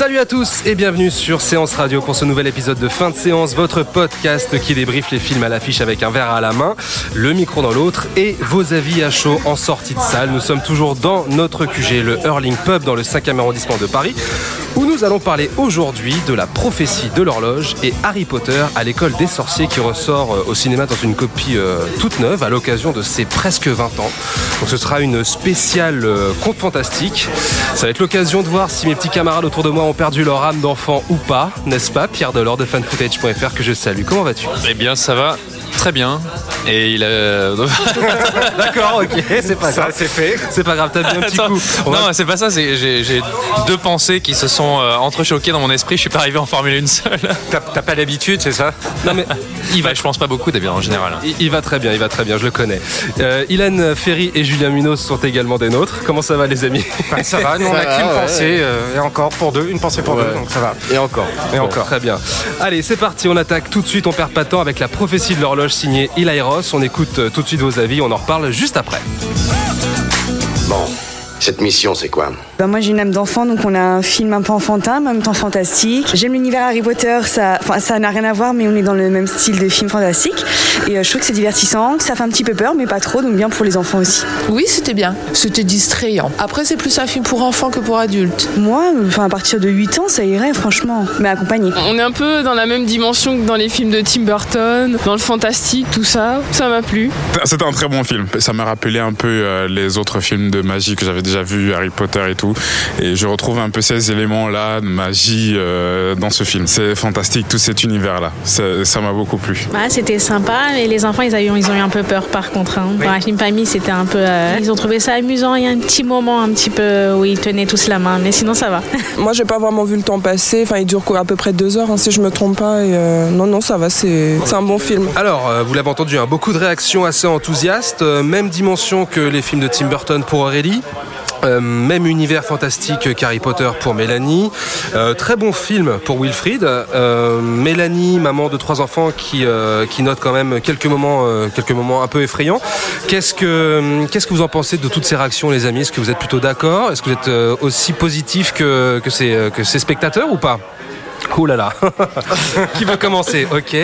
Salut à tous et bienvenue sur Séance Radio pour ce nouvel épisode de fin de séance, votre podcast qui débriefe les films à l'affiche avec un verre à la main, le micro dans l'autre et vos avis à chaud en sortie de salle. Nous sommes toujours dans notre QG, le Hurling Pub dans le 5e arrondissement de Paris, où nous allons parler aujourd'hui de la prophétie de l'horloge et Harry Potter à l'école des sorciers qui ressort euh, au cinéma dans une copie euh, toute neuve à l'occasion de ses presque 20 ans. Donc ce sera une spéciale euh, conte fantastique. Ça va être l'occasion de voir si mes petits camarades autour de moi ont perdu leur âme d'enfant ou pas, n'est-ce pas Pierre Delors de fanfootage.fr que je salue. Comment vas-tu? Eh bien, ça va très bien. Et il a. D'accord, ok, c'est pas grave. c'est fait. C'est pas grave, t'as bien un petit Attends, coup. On non, va- c'est pas ça. c'est- J'ai j'ai deux pensées qui se sont euh, entrechoquées dans mon esprit. Je suis pas arrivé à en formuler une seule. T'as t'as pas l'habitude, c'est ça? Non mais Il va, je pense pas beaucoup d'habitude en général. il, il va très bien, il va très bien, je le connais. Euh, Ilan Ferry et Julien Munoz sont également des nôtres. Comment ça va les amis? Bah, Ça va, nous on a qu'une pensée, euh, et encore pour deux, une pensée pour deux, donc ça va. Et encore. Et encore. Très bien. Allez, c'est parti, on attaque tout de suite, on perd pas de temps avec la prophétie de l'horloge signée Eli Ross. On écoute euh, tout de suite vos avis, on en reparle juste après. Bon, cette mission, c'est quoi Bah, moi j'ai une âme d'enfant donc on a un film un peu enfantin mais en même temps fantastique. J'aime l'univers Harry Potter, ça enfin, ça n'a rien à voir mais on est dans le même style de film fantastique et euh, je trouve que c'est divertissant, que ça fait un petit peu peur mais pas trop donc bien pour les enfants aussi. Oui, c'était bien. C'était distrayant. Après, c'est plus un film pour enfants que pour adultes. Moi enfin à partir de 8 ans ça irait franchement mais accompagné. On est un peu dans la même dimension que dans les films de Tim Burton, dans le fantastique, tout ça. Ça m'a plu. C'était un très bon film. Ça m'a rappelé un peu euh, les autres films de magie que j'avais déjà vus, Harry Potter et tout. Et je retrouve un peu ces éléments-là de magie euh, dans ce film. C'est fantastique, tout cet univers-là. Ça ça m'a beaucoup plu. Bah, c'était sympa, mais les enfants, ils, avaient- ils ont eu un peu peur par contre. Hein. Dans la film famille, c'était un peu. euh, ils ont trouvé ça amusant. Il y a un petit moment un petit peu où ils tenaient tous la main, mais sinon ça va. Moi, j'ai pas vraiment vu le temps passer. Enfin, il dure quoi, à peu près deux heures, hein, si je me trompe pas. Et euh, non, non, ça va. C'est c'est un bon film. Alors, euh, vous l'avez entendu, hein, beaucoup de réactions assez enthousiastes, euh, même dimension que les films de Tim Burton pour Aurélie. Euh, même univers fantastique qu'Harry Potter pour Mélanie. Euh, très bon film pour Wilfried. Euh, Mélanie, maman de trois enfants, qui, qui note quand même quelques moments, quelques moments un peu effrayants. Qu'est-ce que, que vous en pensez de toutes ces réactions, les amis? Est-ce que vous êtes plutôt d'accord? Est-ce que vous êtes aussi positif que, que, ces, que ces spectateurs ou pas? Ouh là là Qui veut commencer? Ok.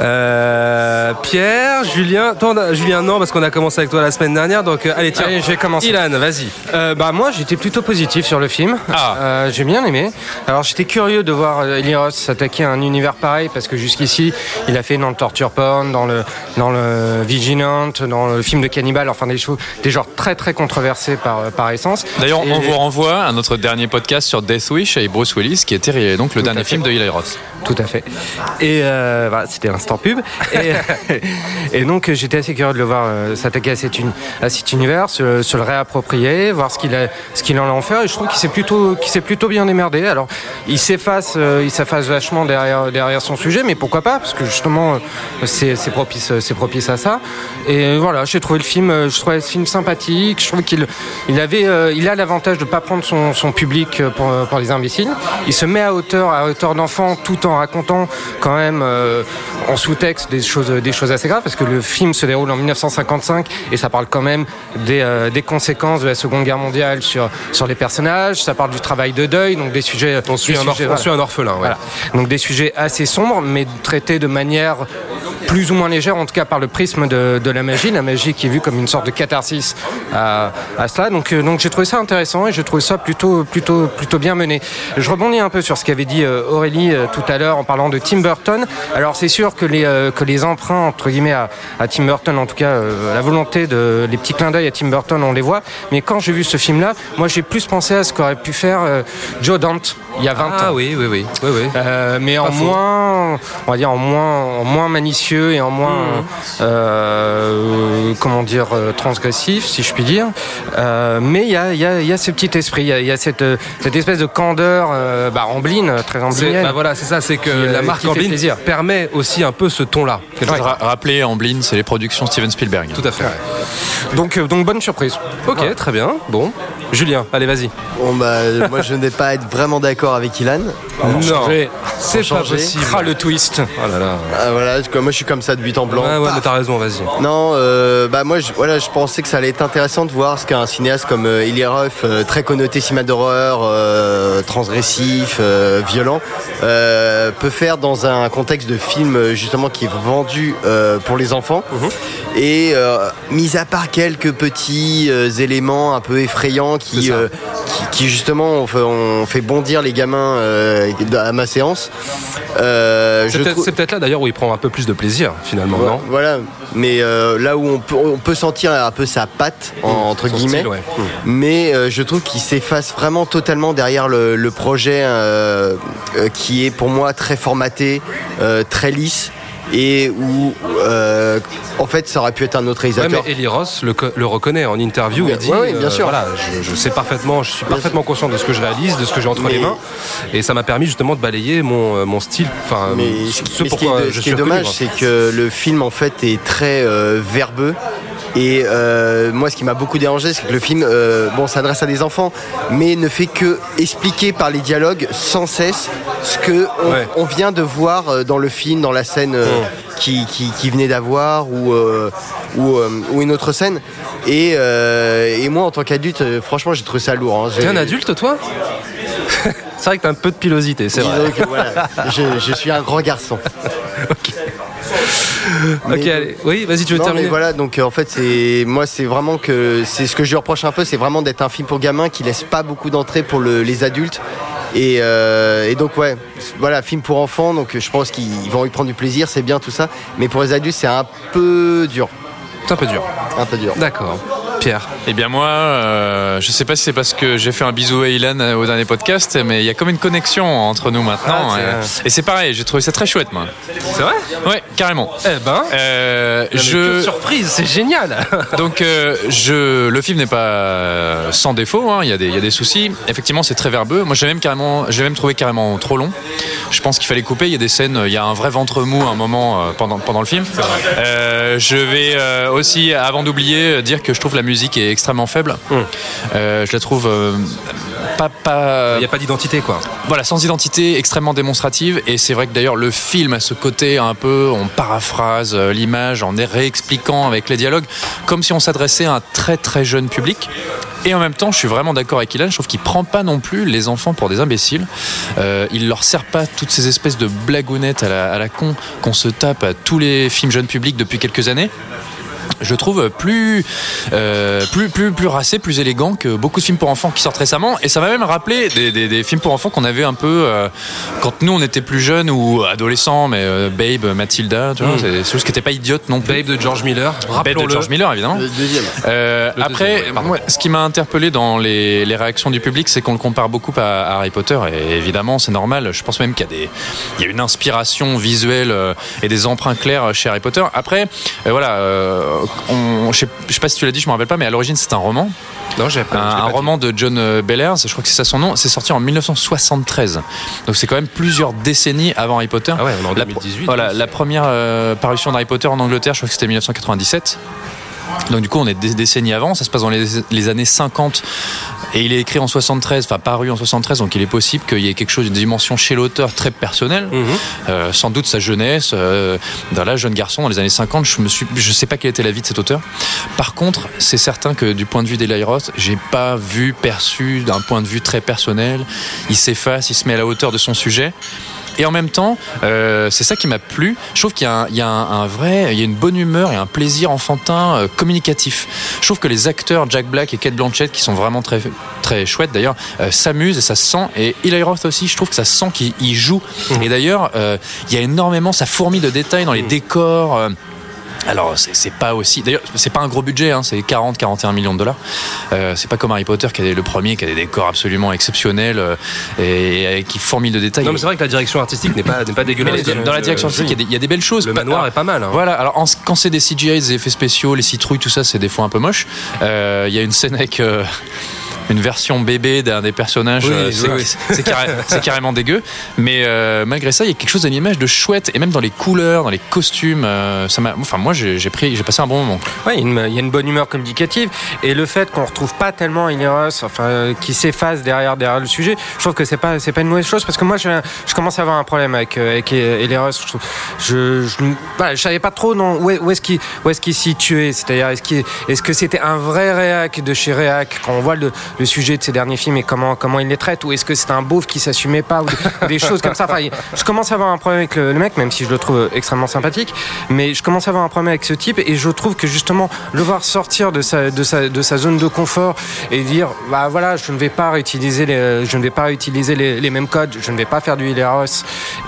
Euh, Pierre, Julien, toi, on a- Julien non parce qu'on a commencé avec toi la semaine dernière donc euh, allez tiens. Allez, je vais commencer. Ilan, vas-y. Euh, bah moi j'étais plutôt positif sur le film. Ah. Euh, j'ai bien aimé. Alors j'étais curieux de voir Eli Roth s'attaquer à un univers pareil parce que jusqu'ici il a fait dans le torture porn, dans le dans le Vigilant, dans le film de cannibale, enfin des choses, des genres très très controversés par par essence. D'ailleurs, Et- on vous renvoie à notre dernier podcast sur Death Wish avec Bruce Willis, qui était donc le dernier fait. film de Eli Roth. Tout à fait. Et euh, voilà, c'était l'instant pub. Et, donc j'étais assez curieux de le voir euh, s'attaquer à, cet univers, se, le réapproprier, voir ce qu'il en a en faire. Et je trouve qu'il s'est plutôt, bien démerdé. Alors il s'efface, euh, il s'efface vachement derrière, son sujet, mais pourquoi pas Parce que justement, euh, c'est, propice, à ça. Et voilà, j'ai trouvé le film, je trouvais le film sympathique. Je trouve qu'il, il avait, il a l'avantage de pas prendre son, public pour, pour les imbéciles. Il se met à hauteur, à hauteur d'enfant, tout en racontant quand même en sous-texte des choses, des choses assez graves, parce que le film se déroule en 1955 et ça parle quand même des, euh, des conséquences de la Seconde Guerre mondiale sur, sur les personnages. Ça parle du travail de deuil, donc des sujets. On suit, un, orph- sujets, on voilà. suit un orphelin. ouais. Voilà. Donc des sujets assez sombres, mais traités de manière plus ou moins légère, en tout cas par le prisme de, de la magie, la magie qui est vue comme une sorte de catharsis à, à cela. Donc, euh, donc j'ai trouvé ça intéressant et j'ai trouvé ça plutôt, plutôt, plutôt bien mené. Je rebondis un peu sur ce qu'avait dit euh, Aurélie euh, tout à l'heure en parlant de Tim Burton. Alors c'est sûr que les, euh, que les emprunts entre guillemets à, à Tim Burton, en tout cas euh, la volonté de les petits clins d'œil à Tim Burton, on les voit. Mais quand j'ai vu ce film-là, moi j'ai plus pensé à ce qu'aurait pu faire euh, Joe Dante il y a 20 Ah ans. oui, oui, oui. oui, oui. Euh, mais en faux. moins, on va dire en moins, en moins manicieux et en moins, Mmh. euh, comment dire, euh, transgressif, si je puis dire. Euh, mais il y a, il y, a, il y a ce petit esprit, il y a, il y a cette, cette espèce de candeur, euh, bah, ambline, très amblinienne. bah voilà, c'est ça, c'est que Qui, la marque fait Amblin plaisir. permet aussi un peu ce ton-là. Je vais ra- rappeler Amblin, c'est les productions Steven Spielberg. Tout à fait. Donc, euh, donc bonne surprise. Ok, très bien. Bon, Julien, allez, vas-y. Bon bah moi je ne vais pas être vraiment d'accord avec Ilan. Non, c'est pas possible. Ah, le twist. Oh là là. Ah, voilà, moi je suis comme ça de but en blanc. Ouais, ouais, Paf. mais t'as raison, vas-y. Non, euh, bah moi je, voilà, je pensais que ça allait être intéressant de voir ce qu'un cinéaste comme euh, Eli Roth, euh, très connoté cinéma d'horreur, euh, transgressif, euh, violent, euh, peut faire dans un contexte de film euh, justement qui est vendu euh, pour les enfants. Et euh, mis à part quelques petits euh, éléments un peu effrayants qui, euh, qui, qui, justement ont fait, bondir les gamins euh, à ma séance. euh, C'est peut-être là d'ailleurs où il prend un peu plus de plaisir, finalement, voilà, non? voilà. mais là où on peut, on peut sentir un peu sa patte en- entre son guillemets, style, ouais. Mmh. mais je trouve qu'il s'efface vraiment totalement derrière le, le projet qui est pour moi très formaté, très lisse et où euh, en fait ça aurait pu être un autre Ouais, réalisateur. mais Eli Ross le, le reconnaît en interview. Ouais, il dit, ouais, ouais, bien sûr. voilà, je, je sais parfaitement, je suis parfaitement conscient de ce que je réalise, de ce que j'ai entre les mains, et ça m'a permis justement de balayer mon, euh, mon style. Enfin, Mais euh, ce, ce mais ce qui pourquoi je ce qui suis est dommage, c'est que le film en fait est très euh, verbeux. Et euh, moi, ce qui m'a beaucoup dérangé, c'est que le film, euh, bon, s'adresse à des enfants, mais ne fait que expliquer par les dialogues sans cesse ce que on, Ouais. on vient de voir euh, dans le film, dans la scène euh, qui, qui, qui venait d'avoir ou euh, ou, euh, ou une autre scène. Et, euh, et moi, en tant qu'adulte, franchement, j'ai trouvé ça lourd. hein. T'es un adulte, toi? C'est vrai que t'as un peu de pilosité, c'est vrai. que, voilà, je, je suis un grand garçon. Ok, Mais- allez. Oui, vas-y, tu veux non, terminer mais voilà, donc euh, en fait, c'est moi, c'est vraiment que c'est ce que je lui reproche un peu, c'est vraiment d'être un film pour gamins qui laisse pas beaucoup d'entrée pour le- les adultes. Et, euh, et donc ouais, voilà, film pour enfants, donc je pense qu'ils vont y prendre du plaisir, c'est bien tout ça. Mais pour les adultes, c'est un peu dur, C'est un peu dur. un peu dur. D'accord. Pierre. Eh bien moi, euh, je sais pas si c'est parce que j'ai fait un bisou à Ilan euh, au dernier podcast, mais il y a comme une connexion entre nous maintenant. Ah, euh, et c'est pareil, j'ai trouvé ça très chouette, moi. C'est vrai? Ouais, carrément. Eh ben, Euh, je... surprise, c'est génial. donc euh, je le film n'est pas sans défaut, hein, il y a des il y a des soucis. Effectivement, c'est très verbeux. Moi, j'ai même carrément j'ai même trouvé carrément trop long. Je pense qu'il fallait couper. Il y a des scènes, il y a un vrai ventre mou à un moment pendant pendant le film. Je vais aussi, avant d'oublier, dire que je trouve la musique est extrêmement faible. Euh, je la trouve euh, pas pas Il n'y a pas d'identité, quoi. voilà, sans identité, extrêmement démonstrative. Et c'est vrai que d'ailleurs, le film a ce côté un peu, on paraphrase euh, l'image en réexpliquant avec les dialogues, comme si on s'adressait à un très très jeune public. Et en même temps, je suis vraiment d'accord avec Ilan, je trouve qu'il prend pas non plus les enfants pour des imbéciles. Euh, il leur sert pas toutes ces espèces de blagounettes à la, à la con qu'on se tape à tous les films jeunes publics depuis quelques années je trouve plus, euh, plus, plus, plus racé, plus élégant que beaucoup de films pour enfants qui sortent récemment. Et ça m'a même rappelé des, des, des films pour enfants qu'on avait un peu euh, quand nous on était plus jeunes ou adolescents, mais euh, Babe, Mathilda, tu vois, Mm. c'est des choses qui n'étaient pas idiotes non plus. Babe de George Miller. Babe de. George Miller, évidemment. Le deuxième. Euh, Le après, deuxième, ouais, ce qui m'a interpellé dans les, les réactions du public, c'est qu'on le compare beaucoup à, à Harry Potter. Et évidemment, c'est normal. Je pense même qu'il y a, des, il y a une inspiration visuelle et des emprunts clairs chez Harry Potter. Après, euh, voilà, euh, on, je sais je sais pas si tu l'as dit, je me rappelle pas, mais à l'origine, c'est un roman. Non, pas. Un, roman de John euh, Bellairs, je crois que c'est ça son nom. C'est sorti en 1973. Donc c'est quand même plusieurs décennies avant Harry Potter. Ah ouais, en La- 2018. Voilà, donc. la première euh, parution d'Harry Potter en Angleterre, je crois que c'était 1997. Donc du coup, on est des décennies avant, ça se passe dans les, les années 50 et il est écrit en 73, enfin paru en 73, donc il est possible qu'il y ait quelque chose, une dimension chez l'auteur très personnelle, Mhm. Euh, sans doute sa jeunesse, euh, dans là, jeune garçon dans les années 50, je me suis, je sais pas quelle était la vie de cet auteur. Par contre, c'est certain que du point de vue d'Eli Roth, j'ai pas vu, perçu d'un point de vue très personnel, il s'efface, il se met à la hauteur de son sujet. Et en même temps, euh, c'est ça qui m'a plu. Je trouve qu'il y a, un, il y a un, un vrai, il y a une bonne humeur et un plaisir enfantin euh, communicatif. Je trouve que les acteurs Jack Black et Kate Blanchett, qui sont vraiment très très chouettes d'ailleurs, euh, s'amusent et ça se sent. Et Eli Roth aussi, je trouve que ça se sent qu'il il joue. Et d'ailleurs, euh, il y a énormément, ça fourmille de détails dans les décors. Alors c'est pas aussi. D'ailleurs c'est pas un gros budget, hein, c'est 40-41 millions de dollars. Euh, c'est pas comme Harry Potter qui est le premier, qui a des décors absolument exceptionnels euh, et, et qui fourmille de détails. Non, mais c'est vrai que la direction artistique n'est pas, n'est pas dégueulasse. Mais dans la direction artistique, il y a des- il y, a des belles choses. Le manoir alors, est pas mal. hein. Voilà, alors en- quand c'est des CGI, des effets spéciaux, les citrouilles, tout ça, c'est des fois un peu moche. Euh, Il y a une scène avec euh, une version bébé d'un des personnages, Oui, euh, oui, c'est oui. c'est carré- c'est carrément dégueu. Mais euh, malgré ça, il y a quelque chose à l'image de chouette, et même dans les couleurs, dans les costumes. euh, ça enfin, moi, j'ai j'ai pris, j'ai passé un bon moment. Ouais, il y a une- bonne humeur communicative et le fait qu'on retrouve pas tellement Roth, enfin, qui s'efface derrière derrière le sujet, je trouve que c'est pas c'est pas une mauvaise chose parce que moi je, je commence à avoir un problème avec avec. Je, je, voilà, je savais pas trop non, où, est- est-ce qu'il où est-ce qu'il s'y tuait, c'est-à-dire est-ce que c'était un vrai réac de chez réac? Quand on voit le, le sujet de ses derniers films et comment comment il les traite ou est-ce que c'est un beauf qui s'assumait pas ou des, choses comme ça. Enfin, je commence à avoir un problème avec le, le mec même si je le trouve extrêmement sympathique, mais je commence à avoir un problème avec ce type et je trouve que justement le voir sortir de sa, de sa, de sa zone de confort et dire bah voilà je ne vais pas réutiliser les, je ne vais pas utiliser les, les mêmes codes je ne vais pas faire du Hileros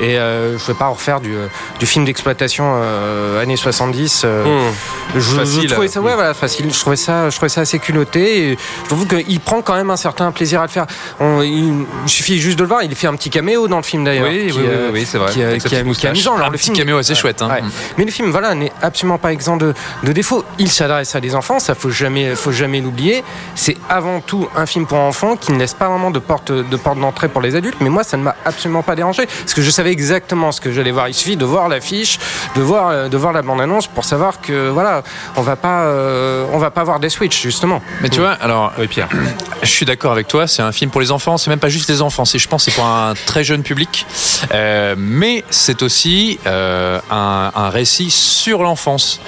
et euh, je ne vais pas refaire du, euh, du film d'exploitation euh, années 70 euh, Mmh. je, trouvais ça ouais Mmh. voilà facile je trouvais ça je trouvais ça assez culotté et je trouve qu'il prend quand même un certain plaisir à le faire On- il, il suffit juste de le voir il fait un petit caméo dans le film d'ailleurs Oui, qui, oui, oui, euh, oui, c'est vrai. qui, euh, Avec sa qui est- petite qui est amusant Alors, Un le petit film caméo assez chouette. hein. Ouais. Mais le film, voilà, n'est absolument pas exempt de, de défauts. Il s'adresse à des enfants, ça faut jamais, faut jamais l'oublier. C'est avant tout un film pour enfants qui ne laisse pas vraiment de porte, de porte d'entrée pour les adultes. Mais moi, ça ne m'a absolument pas dérangé parce que je savais exactement ce que j'allais voir. Il suffit de voir l'affiche, de voir, euh, de voir la bande-annonce pour savoir que voilà, on va pas, euh, on va pas voir des Switch justement. Mais tu vois, alors, Oui, Pierre. je suis d'accord avec toi, c'est un film pour les enfants, c'est même pas juste les enfants, c'est, je pense c'est pour un très jeune public, Euh, mais c'est aussi euh, un, un récit sur l'enfance.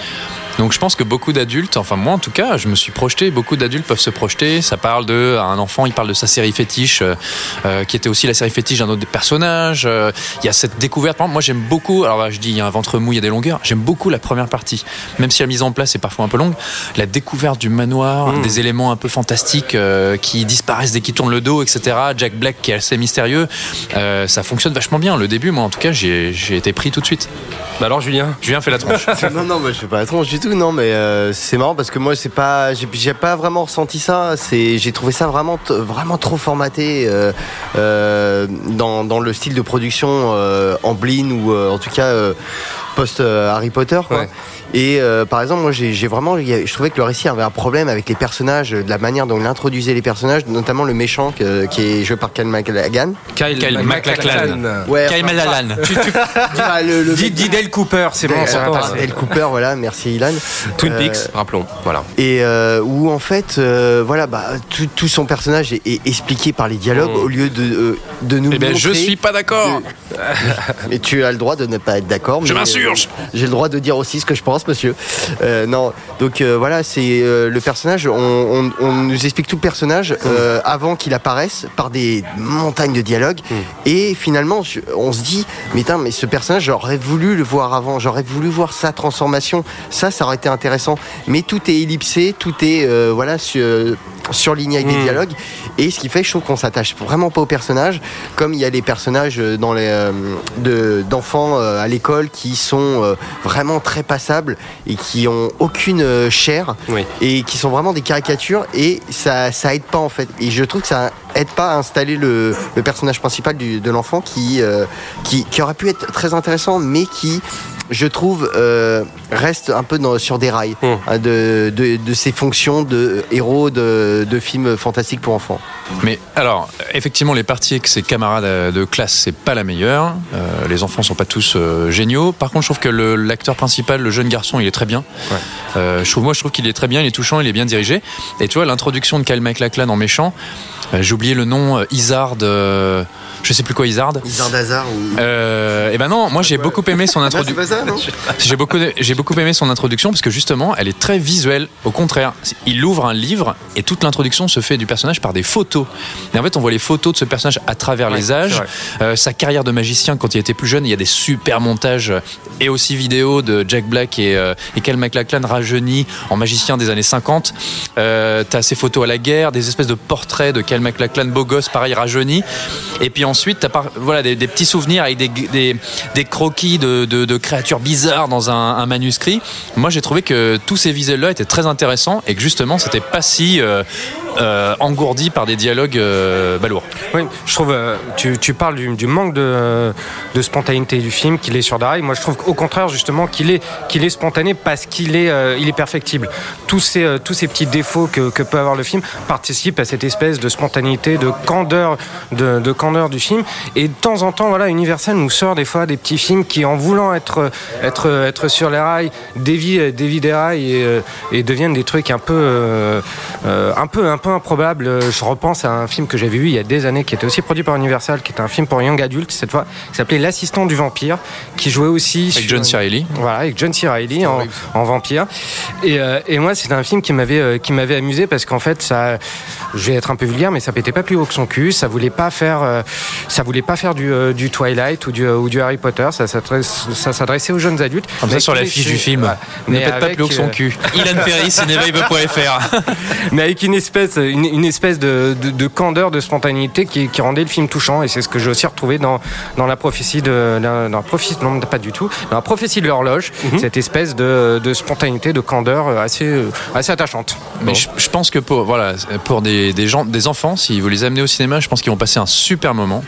Donc je pense que beaucoup d'adultes, enfin moi en tout cas, je me suis projeté, beaucoup d'adultes peuvent se projeter. Ça parle de un enfant, il parle de sa série fétiche, euh, euh, qui était aussi la série fétiche d'un autre personnage. Euh, Il y a cette découverte. Par exemple, moi j'aime beaucoup. Alors là, je dis il y a un ventre mou, il y a des longueurs. J'aime beaucoup la première partie, même si la mise en place est parfois un peu longue. La découverte du manoir, des éléments un peu fantastiques euh, qui disparaissent dès qu'ils tournent le dos, etc. Jack Black qui est assez mystérieux. Euh, ça fonctionne vachement bien. Le début, moi en tout cas, j'ai été pris tout de suite. Bah alors, Julien Julien fait la tronche. non, non, moi, je fais pas la tronche du tout, non, mais euh, c'est marrant parce que moi, c'est pas, j'ai pas vraiment ressenti ça. J'ai trouvé ça vraiment, vraiment trop formaté euh, euh, dans, dans le style de production en Blin ou en tout cas post euh, Harry Potter, quoi. Ouais. Et euh, par exemple, moi, j'ai j'ai vraiment, je trouvais que le récit avait un problème avec les personnages, de la manière dont il introduisait les personnages, notamment le méchant que- qui est joué par Kyle MacLachlan. Kyle, Kyle MacLachlan. Ouais, Kyle Malalan. enfin, le, le- Dale Cooper, c'est bon, ça va Cooper, voilà, merci Ilan. Twin Euh, Peaks, rappelons. Voilà. et où en fait, voilà, bah, tout, son personnage est, expliqué par les dialogues Mm. au lieu de, de nous Eh ben, je suis pas d'accord. Et tu as le droit de ne pas être d'accord. Je mais, J'ai le droit de dire aussi ce que je pense, monsieur. Euh, non, donc euh, voilà, c'est euh, le personnage. On, on- on nous explique tout le personnage avant qu'il apparaisse par des montagnes de dialogues. Et finalement, on se dit, mais mais ce personnage, j'aurais voulu le voir avant. J'aurais voulu voir sa transformation. Ça, ça aurait été intéressant. Mais tout est ellipsé, tout est voilà sur, surligné avec des Mm. dialogues. Et ce qui fait, je trouve qu'on s'attache vraiment pas aux personnages, comme il y a les personnages euh, dans les euh, de d'enfants euh, à l'école qui sont vraiment très passables et qui ont aucune chair Oui. et qui sont vraiment des caricatures et ça ça aide pas en fait. Et je trouve que ça aide pas à installer le, le personnage principal du- de l'enfant qui, euh, qui qui aurait pu être très intéressant, mais qui je trouve, euh, reste un peu dans- sur des rails Mm. hein, de, de, de ses fonctions de héros de, de films fantastiques pour enfants. Mais alors, effectivement, les parties avec ses camarades euh, de classe, c'est pas la meilleure. Euh, les enfants sont pas tous euh, géniaux. Par contre, je trouve que le- l'acteur principal, le jeune garçon, il est très bien. Euh, je trouve, moi, je trouve qu'il est très bien, il est touchant, il est bien dirigé. Et tu vois, l'introduction de Kyle MacLachlan en méchant, j'ai oublié le nom, euh, Isard, euh, je sais plus quoi, Isard. Isard Hazard ou. Euh, et ben non, moi j'ai beaucoup aimé son Ah, c'est introduction. J'ai beaucoup, j'ai beaucoup aimé son introduction parce que justement, elle est très visuelle. Au contraire, il ouvre un livre et toute l'introduction se fait du personnage par des photos. Et en fait, on voit les photos de ce personnage à travers les âges, Euh, sa carrière de magicien quand il était plus jeune. Il y a des super montages euh, et aussi vidéos de Jack Black et, euh, et Cal MacLachlan rajeuni en magicien des années 50. Euh, T'as ces photos à la guerre, des espèces de portraits de Cal Michael McLachlan, beau gosse, pareil, rajeuni. Et puis ensuite, t'as voilà, des, petits souvenirs avec des, des, croquis de, de- créatures bizarres dans un, manuscrit. Moi, j'ai trouvé que tous ces visuels-là étaient très intéressants et que justement, c'était pas si euh, euh, engourdi par des dialogues euh, balourds. Oui, je trouve, euh, tu, tu parles du, du manque de, de spontanéité du film, qu'il est sur. Moi, je trouve qu'au contraire, justement, qu'il est, qu'il est spontané parce qu'il est, il est perfectible. Tous ces, tous ces petits défauts que, que peut avoir le film participent à cette espèce de spontanéité, de candeur, de, de candeur du film. Et de temps en temps, voilà, Universal nous sort des fois des petits films qui, en voulant être, être, être sur les rails, dévient, dévient des rails et, euh, et deviennent des trucs un peu, euh, euh, un peu, un peu improbables. Je repense à un film que j'avais vu il y a des années, qui était aussi produit par Universal, qui était un film pour young adultes cette fois, qui s'appelait L'assistant du vampire, qui jouait aussi Avec sur- John C. Reilly. Voilà, avec John C. Reilly en, en vampire. Et, et moi, c'est un film qui m'avait qui m'avait amusé parce qu'en fait, ça, je vais être un peu vulgaire, mais ça pétait pas plus haut que son cul. Ça voulait pas faire, euh, ça voulait pas faire du, euh, du Twilight ou du, euh, ou du Harry Potter. Ça s'adressait aux jeunes adultes. Comme ça Mais sur l'affiche du film. Ne Mais pète pas plus haut que son cul. Ilan Ferry, cinévailleux.fr. mais avec une espèce, une, une espèce de, de, de candeur, de spontanéité qui, qui rendait le film touchant. Et c'est ce que j'ai aussi retrouvé dans, dans la prophétie de, dans la prophétie, non pas du tout, dans la prophétie de l'horloge, Mhm. cette espèce de, de spontanéité, de candeur assez, assez attachante. Mais je, je pense que pour, voilà, pour des, des gens, des enfants, si vous les amenez au cinéma, je pense qu'ils vont passer un super moment.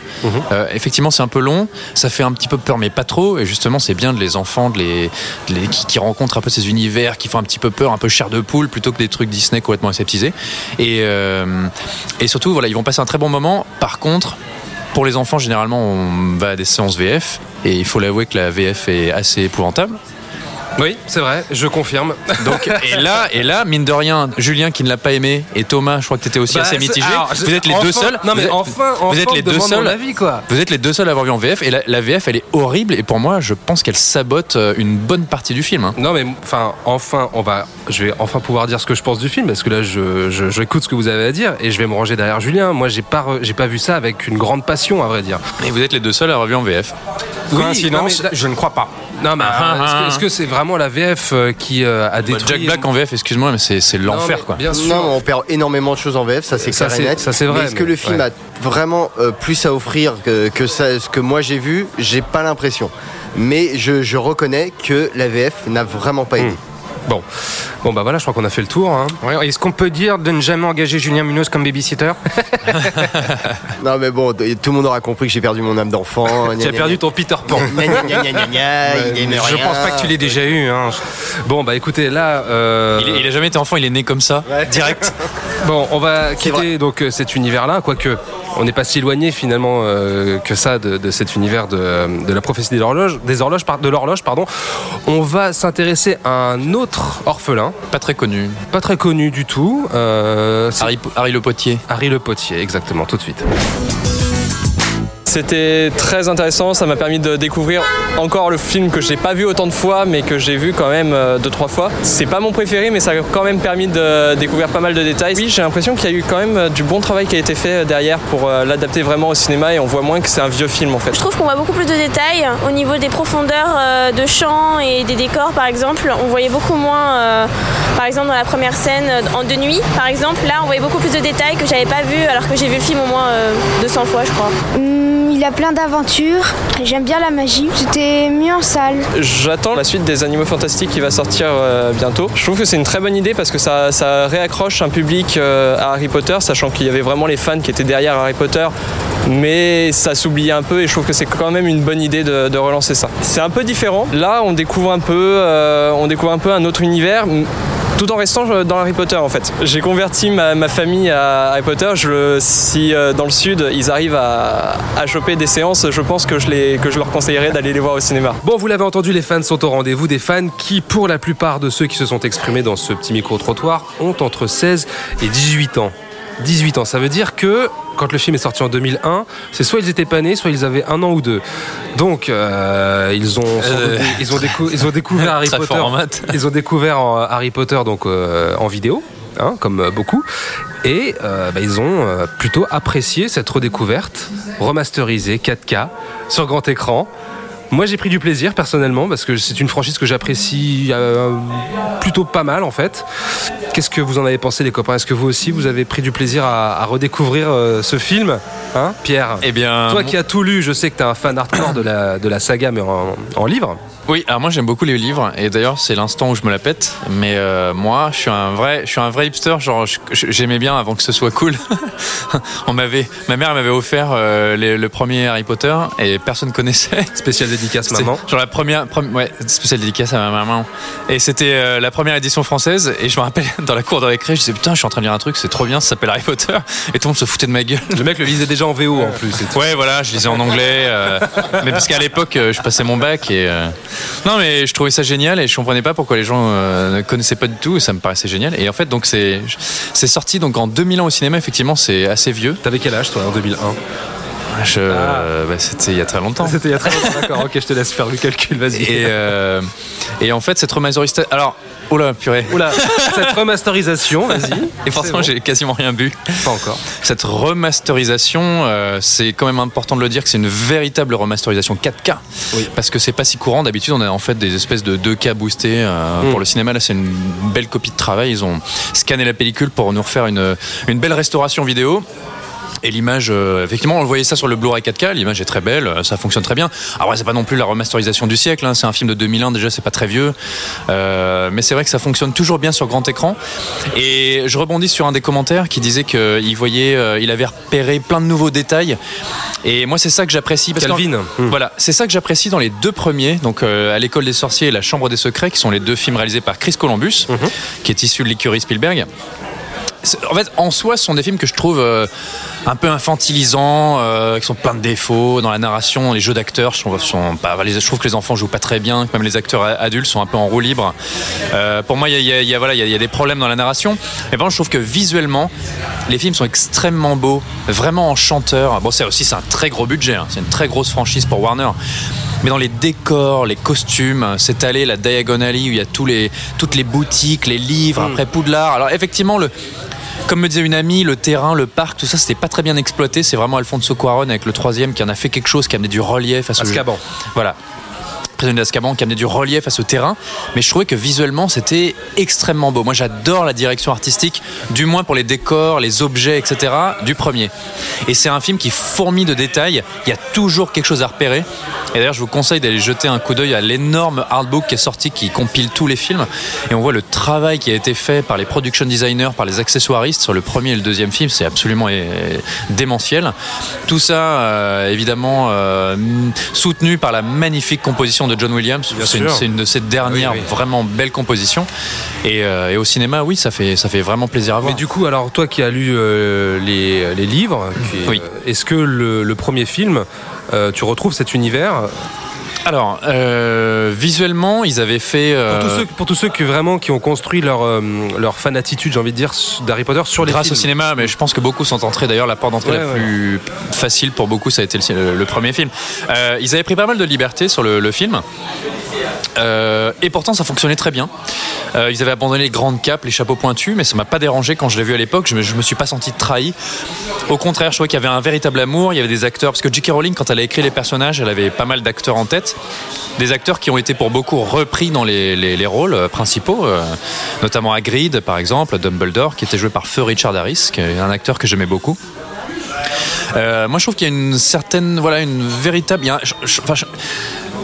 Euh, effectivement, c'est un peu long, ça fait un petit peu peur, mais pas trop. Et justement, c'est bien de les enfants, de les, de les- qui, qui rencontrent un peu ces univers, qui font un petit peu peur, un peu chair de poule, plutôt que des trucs Disney complètement aseptisés. Et, euh, et surtout, voilà, ils vont passer un très bon moment. Par contre, pour les enfants, généralement, on va à des séances VF. Et il faut l'avouer que la VF est assez épouvantable. Oui, c'est vrai, je confirme. Donc, et là, et là, mine de rien, Julien qui ne l'a pas aimé et Thomas, je crois que tu étais aussi Bah, assez mitigé. alors, vous je- êtes les enfin- deux seuls. non, mais vous êtes, enfin- vous êtes les deux seuls. mon avis, quoi. Vous êtes les deux seuls à avoir vu en VF et la, la VF, elle est horrible et pour moi, je pense qu'elle sabote euh, une bonne partie du film. hein. Non mais enfin enfin on va je vais enfin pouvoir dire ce que je pense du film parce que là je je- j'écoute ce que vous avez à dire et je vais me ranger derrière Julien. Moi j'ai pas j'ai pas vu ça avec une grande passion à vrai dire. Et vous êtes les deux seuls à avoir vu en VF. Coïncidence, non, mais- je ne crois pas. Non mais Ah, euh, est-ce ah, que- est-ce que c'est vraiment la VF euh, qui euh, a Bah, détruit Jack Black en VF, excuse-moi, mais c'est l'enfer quoi. Bien sûr. Non, on perd énormément de choses en VF, ça c'est Ça, clair et c'est- net. ça, c'est vrai, Mais est-ce que mais- le film ouais. a vraiment euh, plus à offrir que, que ça, ce que moi j'ai vu J'ai pas l'impression. Mais je, je reconnais que la VF n'a vraiment pas aidé. Bon bon bah voilà je crois qu'on a fait le tour. hein. Ouais, Est-ce qu'on peut dire de ne jamais engager Julien Munoz comme babysitter Non mais bon, tout le monde aura compris que j'ai perdu mon âme d'enfant. Tu as perdu ton Peter Pan. Je pense pas que tu l'aies déjà eu. hein. Bon bah écoutez là euh, Il, il a jamais été enfant, il est né comme ça, direct. Bon, on va quitter donc euh, cet univers-là, quoique on n'est pas si éloigné finalement euh, que ça de, de cet univers de, de la prophétie des horloges, des horloges, par- de l'horloge, pardon. On va s'intéresser à un autre orphelin, Pas très connu. pas très connu du tout. euh, Harry, Harry Le Potier. Harry Le Potier, exactement, tout de suite. C'était très intéressant, ça m'a permis de découvrir encore le film que j'ai pas vu autant de fois mais que j'ai vu quand même euh, deux trois fois. C'est pas mon préféré mais ça a quand même permis de découvrir pas mal de détails. Oui, j'ai l'impression qu'il y a eu quand même euh, du bon travail qui a été fait euh, derrière pour l'adapter vraiment au cinéma et on voit moins que c'est un vieux film en fait. Je trouve qu'on voit beaucoup plus de détails au niveau des profondeurs de champ et des décors par exemple. On voyait beaucoup moins, par exemple dans la première scène en de nuit par exemple. Là on voyait beaucoup plus de détails que j'avais pas vu alors que j'ai vu le film au moins euh, 200 fois je crois. Il a plein d'aventures. J'aime bien la magie. C'était mieux en salle. J'attends la suite des Animaux Fantastiques qui va sortir euh, bientôt. Je trouve que c'est une très bonne idée parce que ça, réaccroche un public euh, à Harry Potter, sachant qu'il y avait vraiment les fans qui étaient derrière Harry Potter, mais ça s'oubliait un peu et je trouve que c'est quand même une bonne idée de, de relancer ça. C'est un peu différent. Là, on découvre un peu, euh, on découvre un peu un autre univers tout en restant euh, dans Harry Potter en fait. J'ai converti ma, ma famille à Harry Potter. Je, si euh, dans le sud ils arrivent à, à choper des séances, je pense que je, les, que je leur conseillerais d'aller les voir au cinéma. Bon, vous l'avez entendu, les fans sont au rendez-vous. Des fans qui, pour la plupart de ceux qui se sont exprimés dans ce petit micro-trottoir, ont entre 16 et 18 ans. 18 ans, ça veut dire que quand le film est sorti en 2001, c'est soit ils étaient pas nés, soit ils avaient un an ou deux. Donc euh, ils ont sans Euh. doute- ils ont, décou- ils ont découvert Harry Potter. fort en maths. Ils ont découvert Harry Potter donc euh, en vidéo. hein, comme euh, beaucoup, et euh, bah, ils ont plutôt apprécié cette redécouverte remasterisée 4K sur grand écran. Moi, j'ai pris du plaisir personnellement parce que c'est une franchise que j'apprécie euh, plutôt pas mal en fait. Qu'est-ce que vous en avez pensé, les copains? Est-ce que vous aussi, vous avez pris du plaisir à, à redécouvrir euh, ce film? Hein, Pierre? Eh bien, Toi qui as tout lu, je sais que tu es un fan hardcore de la, de la saga, mais en, en livre. Oui, alors moi j'aime beaucoup les livres et d'ailleurs c'est l'instant où je me la pète. Mais euh, moi, je suis un vrai, je suis un vrai hipster. Genre, j'aimais bien avant que ce soit cool. On m'avait, ma mère m'avait offert euh, les- le premier Harry Potter et personne connaissait. Spécial dédicace maman. Genre la première, prom- ouais, spécial dédicace à ma maman. Et c'était euh, la première édition française. Et je me rappelle dans la cour de récré, je disais putain, je suis en train de lire un truc, c'est trop bien, ça s'appelle Harry Potter. Et tout le monde se foutait de ma gueule. Le mec le lisait déjà en VO en plus. Ouais, voilà, je lisais en anglais. euh, mais parce qu'à l'époque, euh, je passais mon bac et. euh, Non, mais je trouvais ça génial et je comprenais pas pourquoi les gens euh, ne connaissaient pas du tout et ça me paraissait génial. Et en fait, donc c'est c'est sorti donc en 2001 au cinéma. Effectivement, c'est assez vieux. T'avais quel âge toi en 2001 Je, euh, bah, C'était il y a très longtemps. C'était il y a très longtemps, d'accord. Ok, je te laisse faire le calcul, vas-y. Et, euh, et en fait, cette remasterisation. Alors, oula, purée. Oula, cette remasterisation, vas-y. Et bon. j'ai quasiment rien bu. Pas encore. Cette remasterisation, euh, c'est quand même important de le dire que c'est une véritable remasterisation 4K. Parce que c'est pas si courant. D'habitude, on a en fait des espèces de 2K boostés euh, Mm. pour le cinéma. Là, c'est une belle copie de travail. Ils ont scanné la pellicule pour nous refaire une, une belle restauration vidéo. Et l'image, euh, effectivement, on voyait ça sur le Blu-ray 4K, l'image est très belle, euh, ça fonctionne très bien. Alors c'est pas non plus la remasterisation du siècle, hein, c'est un film de 2001 déjà, c'est pas très vieux, Euh, mais c'est vrai que ça fonctionne toujours bien sur grand écran. Et je rebondis sur un des commentaires qui disait qu'il voyait, euh, il avait repéré plein de nouveaux détails. Et moi, c'est ça que j'apprécie. parce Calvin. Voilà, c'est ça que j'apprécie dans les deux premiers, donc à l'école des sorciers et la chambre des secrets, qui sont les deux films réalisés par Chris Columbus, qui est issu de l'écurie Spielberg. En fait, en soi, ce sont des films que je trouve euh, un peu infantilisants, euh, qui sont plein de défauts dans la narration, les jeux d'acteurs. Je, trouve- sont pas- les- je trouve que les enfants jouent pas très bien, que même les acteurs adultes sont un peu en roue libre. Euh, pour moi, il y a, il y a- il y a- voilà, il y a- il y a des problèmes dans la narration. Et par contre, je trouve que visuellement, les films sont extrêmement beaux, vraiment enchanteurs. Bon, c'est aussi c'est un très gros budget, hein. c'est une très grosse franchise pour Warner. Mais dans les décors, les costumes, cette allée, la Diagon Alley où il y a tous les, toutes les boutiques, les livres, après Poudlard. Alors effectivement, le, comme me disait une amie, le terrain, le parc, tout ça, c'était pas très bien exploité. C'est vraiment Alfonso Cuarón avec le troisième qui en a fait quelque chose, qui a amené du relief à ce Azkaban. Voilà. Prisonnier d'Azkaban qui amenait du relief à ce terrain, mais je trouvais que visuellement c'était extrêmement beau. Moi j'adore la direction artistique, du moins pour les décors, les objets, etc. du premier. Et c'est un film qui fourmille de détails, il y a toujours quelque chose à repérer. Et d'ailleurs je vous conseille d'aller jeter un coup d'œil à l'énorme artbook qui est sorti, qui compile tous les films. Et on voit le travail qui a été fait par les production designers, par les accessoiristes sur le premier et le deuxième film, c'est absolument euh, démentiel. Tout ça euh, évidemment euh, soutenu par la magnifique composition de John Williams. C'est une, de ses dernières Oui, oui. vraiment belles compositions. Et, euh, et au cinéma, oui, ça fait, ça fait vraiment plaisir à voir. Mais du coup, alors toi qui as lu euh, les, les livres, Oui. euh, est-ce que le, le premier film, tu retrouves cet univers Alors, euh, visuellement, ils avaient fait. euh, pour, tous ceux, pour tous ceux qui vraiment qui ont construit leur, euh, leur fan attitude, j'ai envie de dire, d'Harry Potter sur les grâce films. au cinéma, mais je pense que beaucoup sont entrés. D'ailleurs, la porte d'entrée Ouais, la ouais. plus facile pour beaucoup, ça a été le, premier film. Ils avaient pris pas mal de liberté sur le, le film. Euh, et pourtant, ça fonctionnait très bien. Euh, ils avaient abandonné les grandes capes, les chapeaux pointus, mais ça m'a pas dérangé quand je l'ai vu à l'époque. Je je me suis pas senti trahi. Au contraire, je trouvais qu'il y avait un véritable amour. Il y avait des acteurs, parce que J.K. Rowling, quand elle a écrit les personnages, elle avait pas mal d'acteurs en tête. Des acteurs qui ont été pour beaucoup repris dans les, les- les rôles euh, principaux, notamment Hagrid, par exemple, Dumbledore, qui était joué par Feu Richard Harris, qui est un acteur que j'aimais beaucoup. Moi, je trouve qu'il y a une certaine, voilà, une véritable. enfin, je-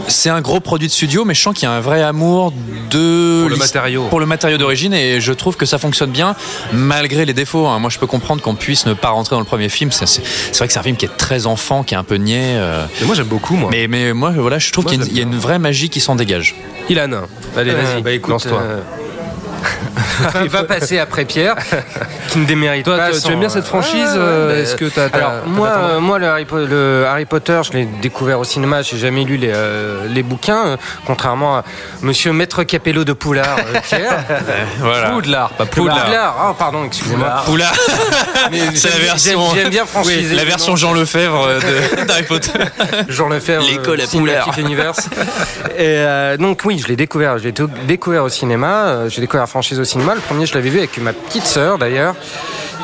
c'est un gros produit de studio, mais je sens qu'il y a un vrai amour de Pour le matériau. pour le matériau d'origine, et je trouve que ça fonctionne bien malgré les défauts. hein. Moi, je peux comprendre qu'on puisse ne pas rentrer dans le premier film. C'est c'est- c'est vrai que c'est un film qui est très enfant, qui est un peu niais. euh, Mais moi j'aime beaucoup, moi. mais, mais moi, voilà, je trouve Moi, qu'il y a une- il y a une vraie magie qui s'en dégage. Ilan, allez, Euh, vas-y, bah, écoute, lance-toi. Euh, il va passer après Pierre, qui ne démérite Toi, pas. tu- tu aimes bien cette franchise, Ouais, ouais, euh, ouais, est-ce que t'as- Alors, moi, euh, moi le, Harry, Po- le Harry Potter, je l'ai découvert au cinéma, j'ai jamais lu les, euh, les bouquins, euh, contrairement à Monsieur Maître Capello de Poulard, euh, Pierre. Voilà. Poudlard, pas Poudlard. Poudlard. Ah, pardon, excusez-moi. Oula Mais C'est la version. j'aime- bien franchiser la version. Jean Lefebvre euh, d'Harry Potter. Jean Lefebvre, L'école euh, à Poulard. Universe. Et euh, donc oui, je l'ai découvert. Tout- découvert au cinéma. euh, J'ai découvert franchise au cinéma. Le premier, je l'avais vu avec ma petite sœur d'ailleurs,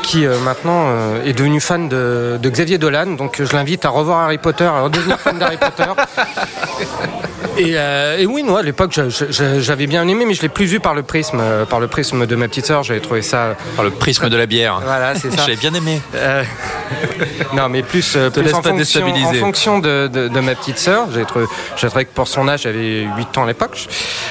qui euh, maintenant euh, est devenue fan de, Xavier Dolan. Donc je l'invite à revoir Harry Potter, à redevenir fan d'Harry Potter. Et, euh, et oui, non, à l'époque, j'avais bien aimé, mais je l'ai plus vu par le prisme, euh, par le prisme de ma petite sœur. J'avais trouvé ça. Par le prisme de la bière. Voilà, c'est ça. Je l'ai bien aimé. Euh, non, mais plus, euh, plus en, fonction, en fonction de, de- de ma petite sœur. J'ai trouvé, j'ai trouvé que pour son âge, j'avais 8 ans à l'époque.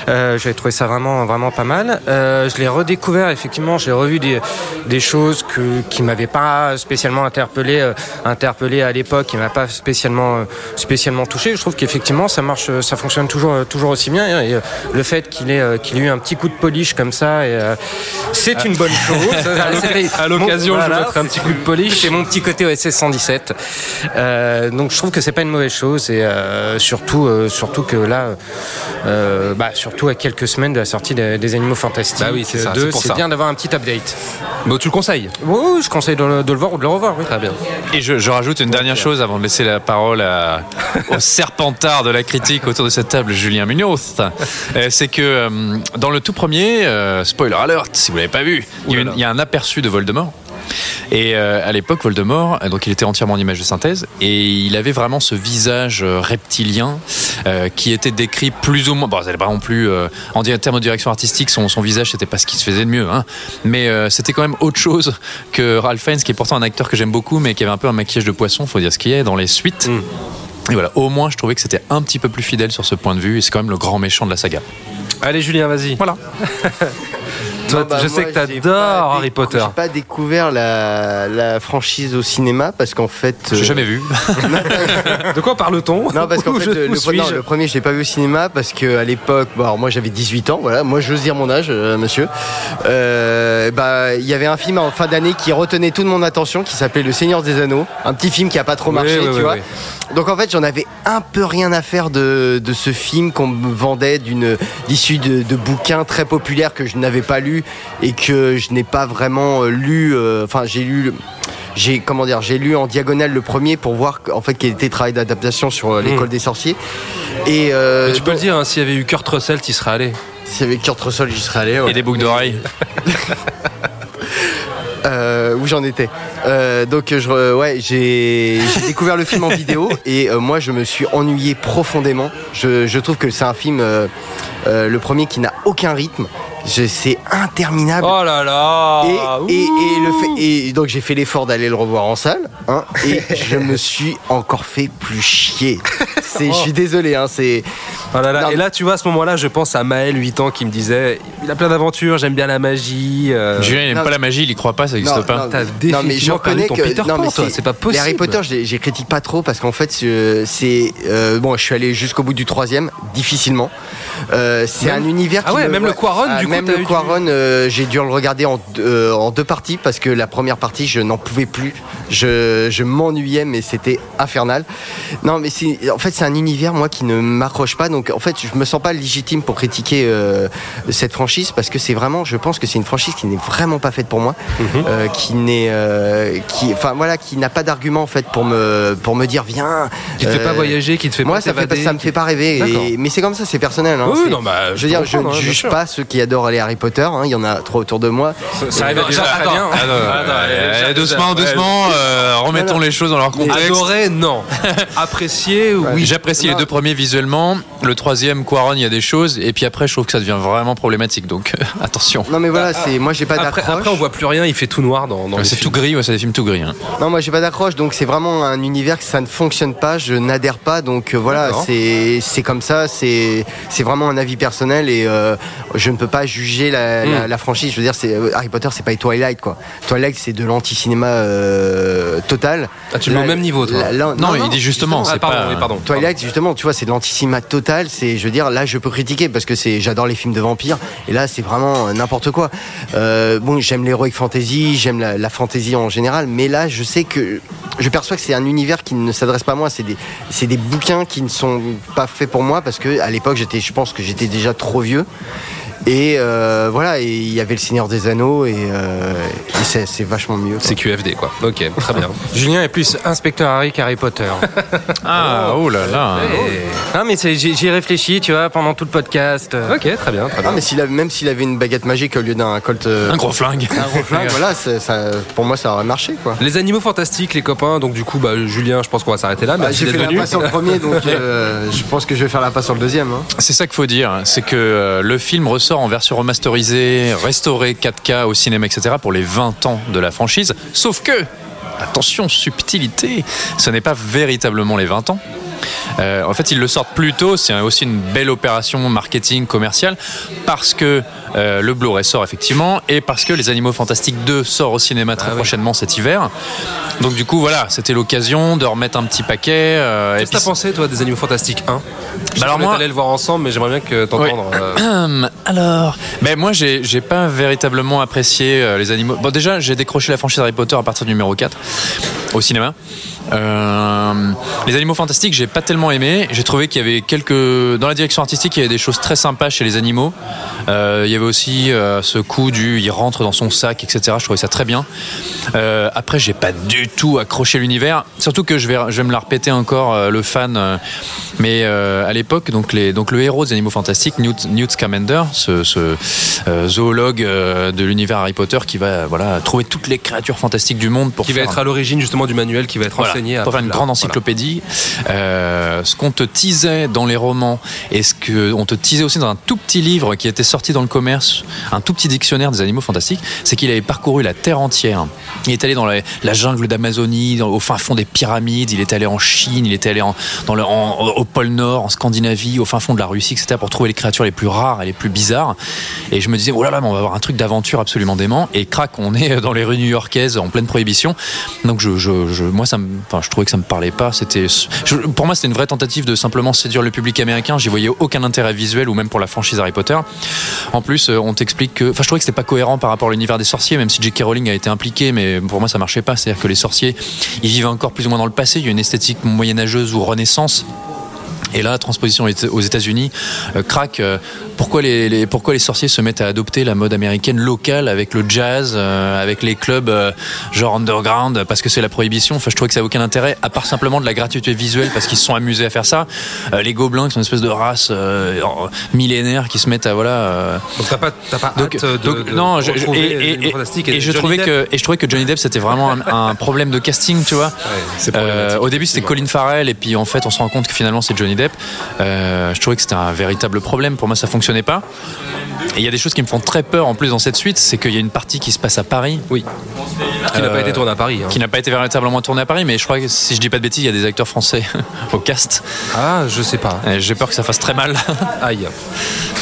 Euh, J'avais trouvé ça vraiment, vraiment pas mal. Euh, je l'ai redécouvert, effectivement. J'ai revu des, des choses que, qui m'avaient pas spécialement interpellé, interpellé à l'époque, qui m'a pas spécialement, spécialement touché. Je trouve qu'effectivement, ça marche, ça fonctionne toujours, euh, toujours aussi bien. Et euh, le fait qu'il ait, euh, qu'il ait eu un petit coup de polish comme ça, et, c'est une bonne chose. À l'oc- à l'occasion, je mettrai un petit coup de polish. C'est mon petit côté OSS 117. Euh, donc je trouve que c'est pas une mauvaise chose et euh, surtout, euh, surtout que là, euh, bah, surtout à quelques semaines de la sortie des, des Animaux Fantastiques Bah oui, c'est ça, 2, c'est pour c'est ça. bien d'avoir un petit update. Bon, tu le conseilles? Oui, oui, je conseille de le, de le voir ou de le revoir. Oui. Très bien. Et je, je rajoute une dernière chose avant de laisser la parole à- au serpentard de la critique autour de cette table, Julien Munoz. Euh, C'est que euh, dans le tout premier, euh, spoiler alert, si vous l'avez pas vu, il y, a une- il y a un aperçu de Voldemort. Et euh, à l'époque, Voldemort, donc il était entièrement en image de synthèse, et il avait vraiment ce visage reptilien euh, qui était décrit plus ou moins. Bon, c'est pas non plus euh, en termes de direction artistique, son, son visage c'était pas ce qui se faisait de mieux, hein, mais c'était quand même autre chose que Ralph Fiennes, qui est pourtant un acteur que j'aime beaucoup, mais qui avait un peu un maquillage de poisson, faut dire ce qu'il y a dans les suites. Et voilà, au moins je trouvais que c'était un petit peu plus fidèle sur ce point de vue, et c'est quand même le grand méchant de la saga. Allez, Julien, vas-y. Voilà. Toi, Non, bah, je moi, sais que j'ai t'adores Harry Potter. J'ai pas découvert la, la franchise au cinéma parce qu'en fait. J'ai euh, jamais vu. De quoi parle-t-on? Non, parce qu'en fait, je- le, non, premier, je l'ai pas vu au cinéma parce que à l'époque, bon, alors moi j'avais 18 ans, voilà, moi j'ose dire mon âge, euh, monsieur. Euh, bah, il y avait un film en fin d'année qui retenait toute mon attention, qui s'appelait Le Seigneur des Anneaux, un petit film qui a pas trop marché, oui, tu oui, vois. oui. Donc en fait, j'en avais un peu rien à faire de, de ce film qu'on me vendait d'une d'issue de, de bouquins très populaires que je n'avais pas lu et que je n'ai pas vraiment euh, lu. euh, Enfin, j'ai lu. J'ai comment dire, j'ai lu en diagonale le premier pour voir en fait quel était le travail d'adaptation sur euh, l'école des sorciers. Et euh, Mais tu peux le dire, hein, s'il y avait eu Kurt Russell, tu serais allé. s'il y avait Kurt Russell, j'y serais allé. ouais. Et des boucles d'oreilles. Euh, où j'en étais. Euh, donc je, ouais, j'ai découvert le film en vidéo et moi je me suis ennuyé profondément. Je, je trouve que c'est un film, le premier qui n'a aucun rythme. Je- C'est interminable. Oh là là Et, et, et le fait, et donc j'ai fait l'effort d'aller le revoir en salle, hein, et je me suis encore fait plus chier. C'est, je suis désolé, hein, c'est. Oh là là. Non, Et là, tu vois, à ce moment-là, je pense à Maël, 8 ans, qui me disait il a plein d'aventures, j'aime bien la magie. euh, Julien, il n'aime pas la magie, il y croit pas, ça n'existe pas. non, T'as non, mais je reconnais que Peter non, mais Pan, toi, c'est pas possible. Les Harry Potter, je les, critique pas trop parce qu'en fait, je- c'est euh, bon. Je suis allé jusqu'au bout du troisième, difficilement. Euh, c'est Même- un univers. Ah qui ouais, me- même le Quaron, Ah, du coup, même le du- Quaron, euh, j'ai dû le regarder en, deux- euh, en deux parties parce que la première partie, je n'en pouvais plus. Je, je m'ennuyais, mais c'était infernal. Non, mais en fait c'est un univers moi qui ne m'accroche pas. Donc en fait, je me sens pas légitime pour critiquer euh, cette franchise parce que c'est vraiment, je pense que c'est une franchise qui n'est vraiment pas faite pour moi, Mhm. euh, qui n'est, euh, qui, enfin voilà, qui n'a pas d'argument en fait pour me pour me dire viens. Qui te fait pas voyager, qui te fait moi, pas ça, fait pas, ça me fait pas rêver. Et- mais c'est comme ça, c'est personnel. hein. Oui, C'est- non, bah, je veux dire, je ne hein, juge sûr. pas ceux qui adorent les Harry Potter. hein. Il y en a trop autour de moi. Ça arrive Euh, déjà très bien. Doucement, doucement, remettons les choses dans leur contexte. Adorer, non. Apprécier, oui. J'apprécie les deux premiers visuellement. Le troisième, Quaron, il y a des choses. Et puis après, je trouve que ça devient vraiment problématique. Donc euh, attention. Non mais voilà, c'est moi j'ai pas Après, d'accroche. après, on voit plus rien, il fait tout noir dans, dans C'est tout gris, ouais, c'est des films tout gris. hein. Non, moi j'ai pas d'accroche, donc c'est vraiment un univers que ça ne fonctionne pas, je n'adhère pas, donc euh, voilà, c'est c'est comme ça, c'est c'est vraiment un avis personnel et euh, je ne peux pas juger la, la- Mm. la franchise. Je veux dire, c'est Harry Potter, c'est pas Twilight quoi. Twilight, c'est de l'anti-cinéma euh, total. Ah, tu le mets au même niveau, toi. la- la- Non, il dit justement, Ah, c'est pardon, pas. oui, pardon. Twilight, justement, tu vois, c'est de l'anti-cinéma total. C'est, je veux dire, là, je peux critiquer parce que c'est, j'adore les films de vampires. Et là, c'est vraiment euh, n'importe quoi. Euh, bon, j'aime l'heroic fantasy, j'aime la, la fantasy en général, mais là, je sais que, je perçois que c'est un univers qui ne s'adresse pas à moi. C'est des, c'est des bouquins qui ne sont pas faits pour moi parce que à l'époque, j'étais, je pense que j'étais déjà trop vieux. Et euh, voilà, et il y avait le Seigneur des Anneaux et, euh, et c'est c'est vachement mieux. C'est QFD quoi. Ok, très bien. Julien est plus inspecteur Harry qu'Harry Potter. Ah, oh là là. Non, mais c'est- j'y j'y ai réfléchi, tu vois, pendant tout le podcast. Ok, très bien, très Ah, mais s'il a- même s'il avait une baguette magique au lieu d'un colt. euh, Un gros flingue. Un gros flingue, voilà, c'est- ça, pour moi ça aurait marché quoi. Les animaux fantastiques, les copains. Donc du coup, bah, Julien, je pense qu'on va s'arrêter là. Bah, Merci J'ai d'être fait la venu. passe sur le premier, donc euh, je pense que je vais faire la passe sur le deuxième. hein. C'est ça qu'il faut dire, c'est que euh, le film ressort en version remasterisée, restaurée 4K au cinéma, etc. pour les 20 ans de la franchise. Sauf que, attention, subtilité, ce n'est pas véritablement les 20 ans. Euh, en fait, ils le sortent plus tôt, c'est aussi une belle opération marketing commerciale parce que euh, le Blu-ray sort effectivement et parce que Les Animaux Fantastiques 2 sort au cinéma très prochainement cet hiver. Donc du coup, voilà, c'était l'occasion de remettre un petit paquet. euh, Qu'est-ce que t'as pensé, toi, des animaux fantastiques 1 Je alors alors moi- moi, allé le voir ensemble, mais j'aimerais bien que t'entendre. Alors, ben moi j'ai j'ai pas véritablement apprécié les animaux. Bon déjà j'ai décroché la franchise Harry Potter à partir du numéro 4 au cinéma. Euh, les animaux fantastiques j'ai pas tellement aimé. J'ai trouvé qu'il y avait quelques dans la direction artistique il y avait des choses très sympas chez les animaux. Euh, il y avait aussi euh, ce coup du il rentre dans son sac etc. Je trouvais ça très bien. Après j'ai pas du tout accroché l'univers. Surtout que je vais je vais me la répéter encore le fan. mais à l'époque donc les donc le héros des animaux fantastiques Newt, Newt Scamander ce, ce, zoologue de l'univers Harry Potter qui va voilà trouver toutes les créatures fantastiques du monde pour qui va être un- à l'origine justement du manuel qui va être voilà, enseigné pour faire une grande encyclopédie. Euh, ce qu'on te teasait dans les romans et ce qu'on te teasait aussi dans un tout petit livre qui était sorti dans le commerce, un tout petit dictionnaire des animaux fantastiques, c'est qu'il avait parcouru la Terre entière. Il est allé dans la, la jungle d'Amazonie, au fin fond des pyramides, il est allé en Chine, il est allé en, dans le, en- au pôle Nord, en Scandinavie, au fin fond de la Russie, etc. pour trouver les créatures les plus rares et les plus bizarres. Et je me disais, oh là là, mais on va avoir un truc d'aventure absolument dément. Et crac, on est dans les rues new-yorkaises en pleine prohibition. Donc je, je, moi, je trouvais que ça me parlait pas. C'était, pour moi, c'était une vraie tentative de simplement séduire le public américain. J'y voyais aucun intérêt visuel ou même pour la franchise Harry Potter. En plus, euh, on t'explique que, enfin, je trouvais que c'était pas cohérent par rapport à l'univers des sorciers, même si J.K. Rowling a été impliqué, mais pour moi, ça marchait pas. C'est-à-dire que les sorciers, ils vivent encore plus ou moins dans le passé. Il y a une esthétique moyenâgeuse ou renaissance. Et là, transposition aux États-Unis, euh, crac. euh, pourquoi les, les- pourquoi les sorciers se mettent à adopter la mode américaine locale avec le jazz, euh, avec les clubs euh, genre underground, parce que c'est la prohibition? Enfin, je trouvais que ça n'a aucun intérêt, à part simplement de la gratuité visuelle, parce qu'ils se sont amusés à faire ça. Les gobelins, qui sont une espèce de race millénaire, qui se mettent à voilà. Donc t'as pas, t'as pas donc, hâte de, donc, de non, je, et, et- et je trouvais Depp. que et je trouvais que Johnny Depp c'était vraiment un, un problème de casting, tu vois. Au début c'était Colin Farrell et puis en fait on se rend compte que finalement c'est Johnny Depp. Euh, je trouvais que c'était un véritable problème. Pour moi ça fonctionnait pas. Et il y a des choses qui me font très peur en plus dans cette suite, c'est qu'il y a une partie qui se passe à Paris. Oui. Qui n'a pas été tournée à Paris. hein. Qui n'a pas été véritablement tournée à Paris, mais je crois que si je dis pas de bêtises, il y a des acteurs français au cast. Ah, je sais pas. J'ai peur que ça fasse très mal. Aïe.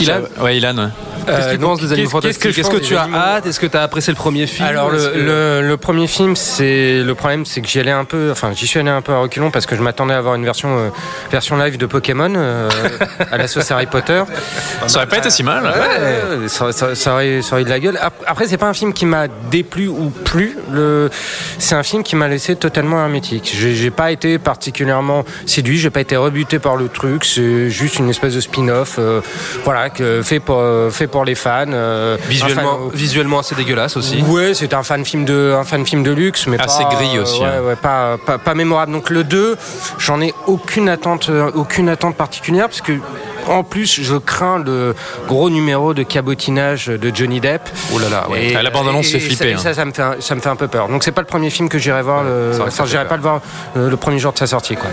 Ilan Ouais, Ilan. ouais. Qu'est-ce que tu donc, penses des animaux qu'est-ce- qu'est-ce fantastiques que tu as hâte Est-ce que tu as apprécié le premier film Alors le, que- le, le premier film, c'est le problème, c'est que j'y allais un peu, enfin j'y suis allé un peu à reculons parce que je m'attendais à avoir une version euh, version live de Pokémon euh, à la sauce Harry Potter. Ça aurait pas été si mal. Ouais, ça, ça- ça aurait, ça aurait de la gueule. Ap- Après, c'est pas un film qui m'a déplu ou plu. Le, c'est un film qui m'a laissé totalement hermétique. J'ai, pas été particulièrement séduit. J'ai pas été rebuté par le truc. C'est juste une espèce de spin-off, euh, voilà, que, fait pour euh, fait pour les fans. euh, Visuellement, un fan- visuellement assez dégueulasse aussi. Ouais, c'est un fan film de un fan film de luxe, mais Assez pas, gris aussi, Ouais, hein. ouais, pas, pas pas mémorable. Donc le 2, j'en ai aucune attente euh, aucune attente particulière parce que en plus, je crains le gros numéro de cabotinage de Johnny Depp. Oh là là, ouais. Et- la bande-annonce et- fait flipper, Ça, ça, ça me fait un, ça me fait un peu peur. Donc c'est pas le premier film que j'irai voir. le, enfin, fait j'irai pas le voir euh, le premier jour de sa sortie, quoi.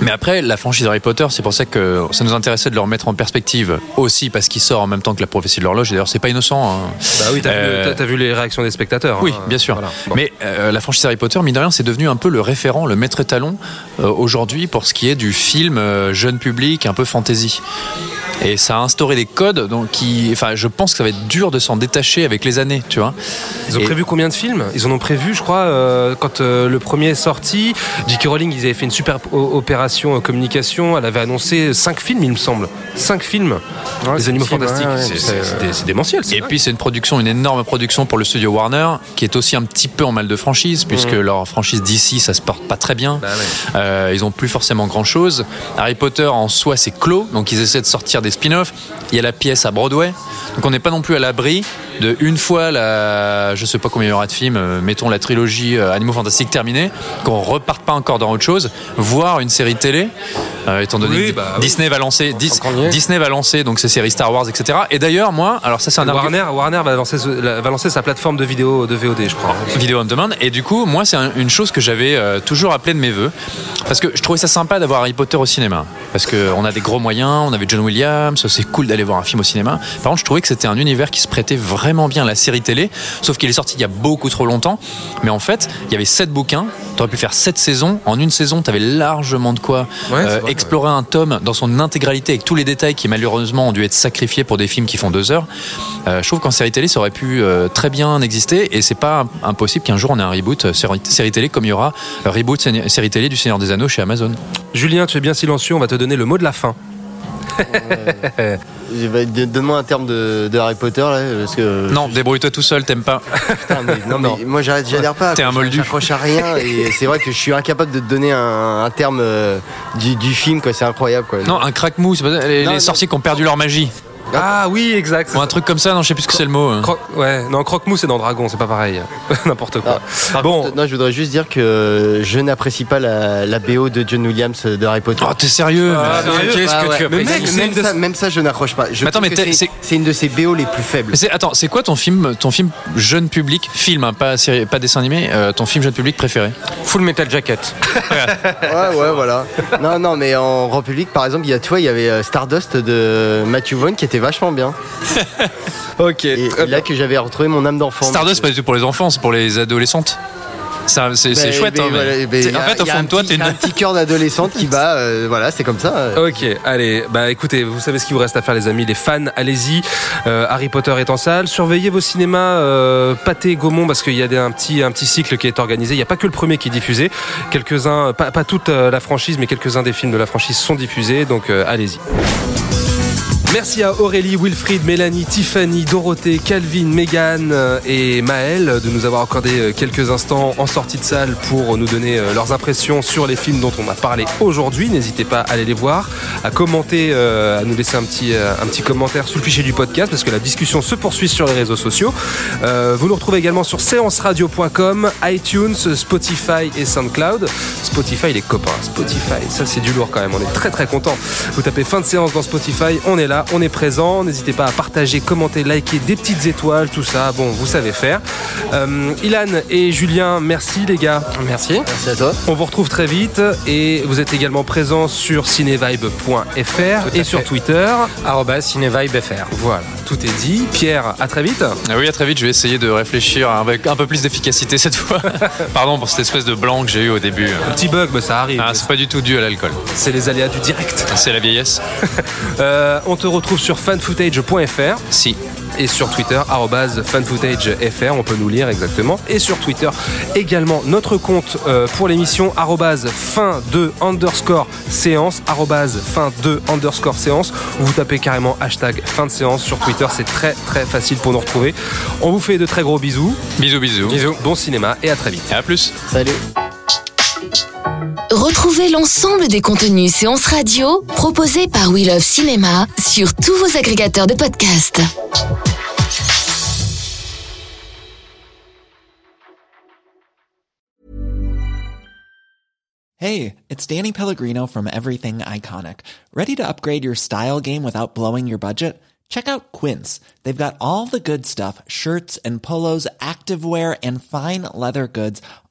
Mais après, la franchise Harry Potter, c'est pour ça que ça nous intéressait de le remettre en perspective aussi parce qu'il sort en même temps que la prophétie de l'horloge. Et d'ailleurs, c'est pas innocent. hein. Bah oui, t'as vu, Euh, t'as- vu les réactions des spectateurs. Oui, hein. bien sûr. Voilà. Bon. Mais euh, la franchise Harry Potter, mine de rien, c'est devenu un peu le référent, le maître étalon euh, aujourd'hui pour ce qui est du film euh, jeune public, un peu fantasy. Et ça a instauré des codes donc, qui. Enfin, je pense que ça va être dur de s'en détacher avec les années, tu vois. Ils ont Et- prévu combien de films? Ils en ont prévu, je crois, euh, quand euh, le premier est sorti. J.K. Rowling, ils avaient fait une super opération euh, communication. Elle avait annoncé 5 films, il me semble. 5 films. Ouais, Les animaux fantastiques. ouais, ouais. C'est- c'est c'est dé- c'est démentiel. Et dingue. puis c'est une production, une énorme production pour le studio Warner, qui est aussi un petit peu en mal de franchise, puisque leur franchise d'ici, ça se porte pas très bien. Bah ouais. Euh, ils ont plus forcément grand chose. Harry Potter en soi, c'est clos, donc ils essaient de sortir des spin-offs. Il y a la pièce à Broadway. Donc on n'est pas non plus à l'abri de une fois la, je sais pas combien il y aura de films, euh, mettons la trilogie euh, Animaux Fantastiques terminée, qu'on reparte pas encore dans autre chose, voire une série télé, euh, étant donné Oui, que bah, Disney va lancer, Dis-. Disney va lancer donc ses séries Star Wars, etc. Et d'ailleurs, moi, alors ça c'est un argument- Warner, Warner va, lancer, ce- la- va lancer sa plateforme de vidéo de VOD, je crois. Vidéo on demand. Et du coup, moi, c'est un- une chose que j'avais euh, toujours appelée de mes voeux. Parce que je trouvais ça sympa d'avoir Harry Potter au cinéma. Parce qu'on a des gros moyens, on avait John Williams, c'est cool d'aller voir un film au cinéma. Par contre, je trouvais que c'était un univers qui se prêtait vraiment bien la série télé. Sauf qu'il est sorti il y a beaucoup trop longtemps. Mais en fait, il y avait sept bouquins. T'aurais pu faire sept saisons. En une saison, t'avais largement de quoi Ouais, euh, vrai, explorer un tome dans son intégralité avec tous les détails qui malheureusement ont dû être sacrifiés pour des films qui font deux heures. Euh, je trouve qu'en série télé, ça aurait pu euh, très bien exister et c'est pas impossible qu'un jour on ait un reboot série, série télé comme il y aura reboot sé- série télé du Seigneur des Anneaux chez Amazon. Julien, tu es bien silencieux, on va te donner le mot de la fin. Je vais- Donne-moi un terme de, de Harry Potter là, parce que. Non, débrouille-toi tout seul, t'aimes pas. Putain, mais non, mais moi j'arrête- j'adhère pas. T'es un moldu. J'accroche à rien et c'est vrai que je suis incapable de te donner un, un terme euh, du, du film, quoi. C'est incroyable, quoi. Non, un crack mou, c'est pas les, Non, les non. sorciers qui ont perdu leur magie. Ah oui, exact. Ou un truc comme ça, non, je sais plus ce que c'est le mot. hein. Croc- ouais, non, croque-mou, c'est dans Dragon, c'est pas pareil. N'importe quoi. Par bon, contre, non, je voudrais juste dire que je n'apprécie pas la, la BO de John Williams de Harry Potter. Oh, t'es sérieux Ah, mais- mais qu'est-ce Ah que ouais, tu mais apprécies mec, C'est même, de- ça, même ça, je n'accroche pas. Je Mais attends, mais c'est une de ses BO les plus faibles. Attends, c'est quoi ton film, ton film jeune public, film, hein, pas, série- pas dessin animé, euh, ton film jeune public préféré? Full Metal Jacket. Ouais, ouais, voilà. Non, non, mais en grand public, par exemple, il y a, tu vois, il y avait euh, Stardust de Matthew Vaughn qui était vachement bien. ok. Et, et là que j'avais retrouvé mon âme d'enfant. Stardust, c'est pas du tout pour les enfants, c'est pour les adolescentes. C'est Ben, chouette, hein, mais- a- en fait, au fond de toi, t'es a un une. petit cœur d'adolescente qui bat, euh, voilà, c'est comme ça. euh. Ok, allez, bah écoutez, vous savez ce qu'il vous reste à faire les amis, les fans, allez-y. Euh, Harry Potter est en salle. Surveillez vos cinémas euh, Pâté Gaumont parce qu'il y a des- un petit, un petit cycle qui est organisé. Il n'y a pas que le premier qui est diffusé. Quelques-uns, pas, pas toute euh, la franchise, mais quelques-uns des films de la franchise sont diffusés. Donc euh, allez-y. Merci à Aurélie, Wilfried, Mélanie, Tiffany, Dorothée, Calvin, Megan euh, et Maël de nous avoir accordé euh, quelques instants en sortie de salle pour nous donner euh, leurs impressions sur les films dont on a parlé aujourd'hui. N'hésitez pas à aller les voir, à commenter, à nous laisser un petit, un petit commentaire sous le fichier du podcast parce que la discussion se poursuit sur les réseaux sociaux. Vous nous retrouvez également sur séanceradio.com, iTunes, Spotify et SoundCloud. Spotify, les copains, Spotify, ça c'est du lourd quand même. On est très très content. Vous tapez fin de séance dans Spotify, on est là, on est présent. N'hésitez pas à partager, commenter, liker, des petites étoiles, tout ça. Bon, vous savez faire. Euh, Ilan et Julien, merci les gars. Merci. Merci à toi. On vous retrouve très vite et vous êtes également présents sur cinevibe.fr et sur Twitter. CineVibeFR. Voilà, tout est dit. Pierre, à très vite. Ah oui, à très vite, je vais essayer de réfléchir avec un peu plus d'efficacité cette fois. Pardon pour cette espèce de blanc que j'ai eu au début. Un petit bug, mais ça arrive. Ah, c'est pas du tout dû à l'alcool. C'est les aléas du direct. C'est la vieillesse. Euh, on te retrouve sur fanfootage.fr. Si. Et sur Twitter, arrobase fanfootagefr, on peut nous lire exactement. Et sur Twitter, également notre compte euh, pour l'émission, arrobase fin de underscore séance, arrobase fin de underscore séance. Vous tapez carrément hashtag fin de séance sur Twitter, c'est très très facile pour nous retrouver. On vous fait de très gros bisous. Bisous, bisous. Bisous. Bon cinéma et à très vite. Et à plus. Salut. Retrouvez l'ensemble des contenus séances radio proposés par We Love Cinéma sur tous vos agrégateurs de podcasts. Hey, it's Danny Pellegrino from Everything Iconic. Ready to upgrade your style game without blowing your budget? Check out Quince. They've got all the good stuff shirts and polos, activewear, and fine leather goods,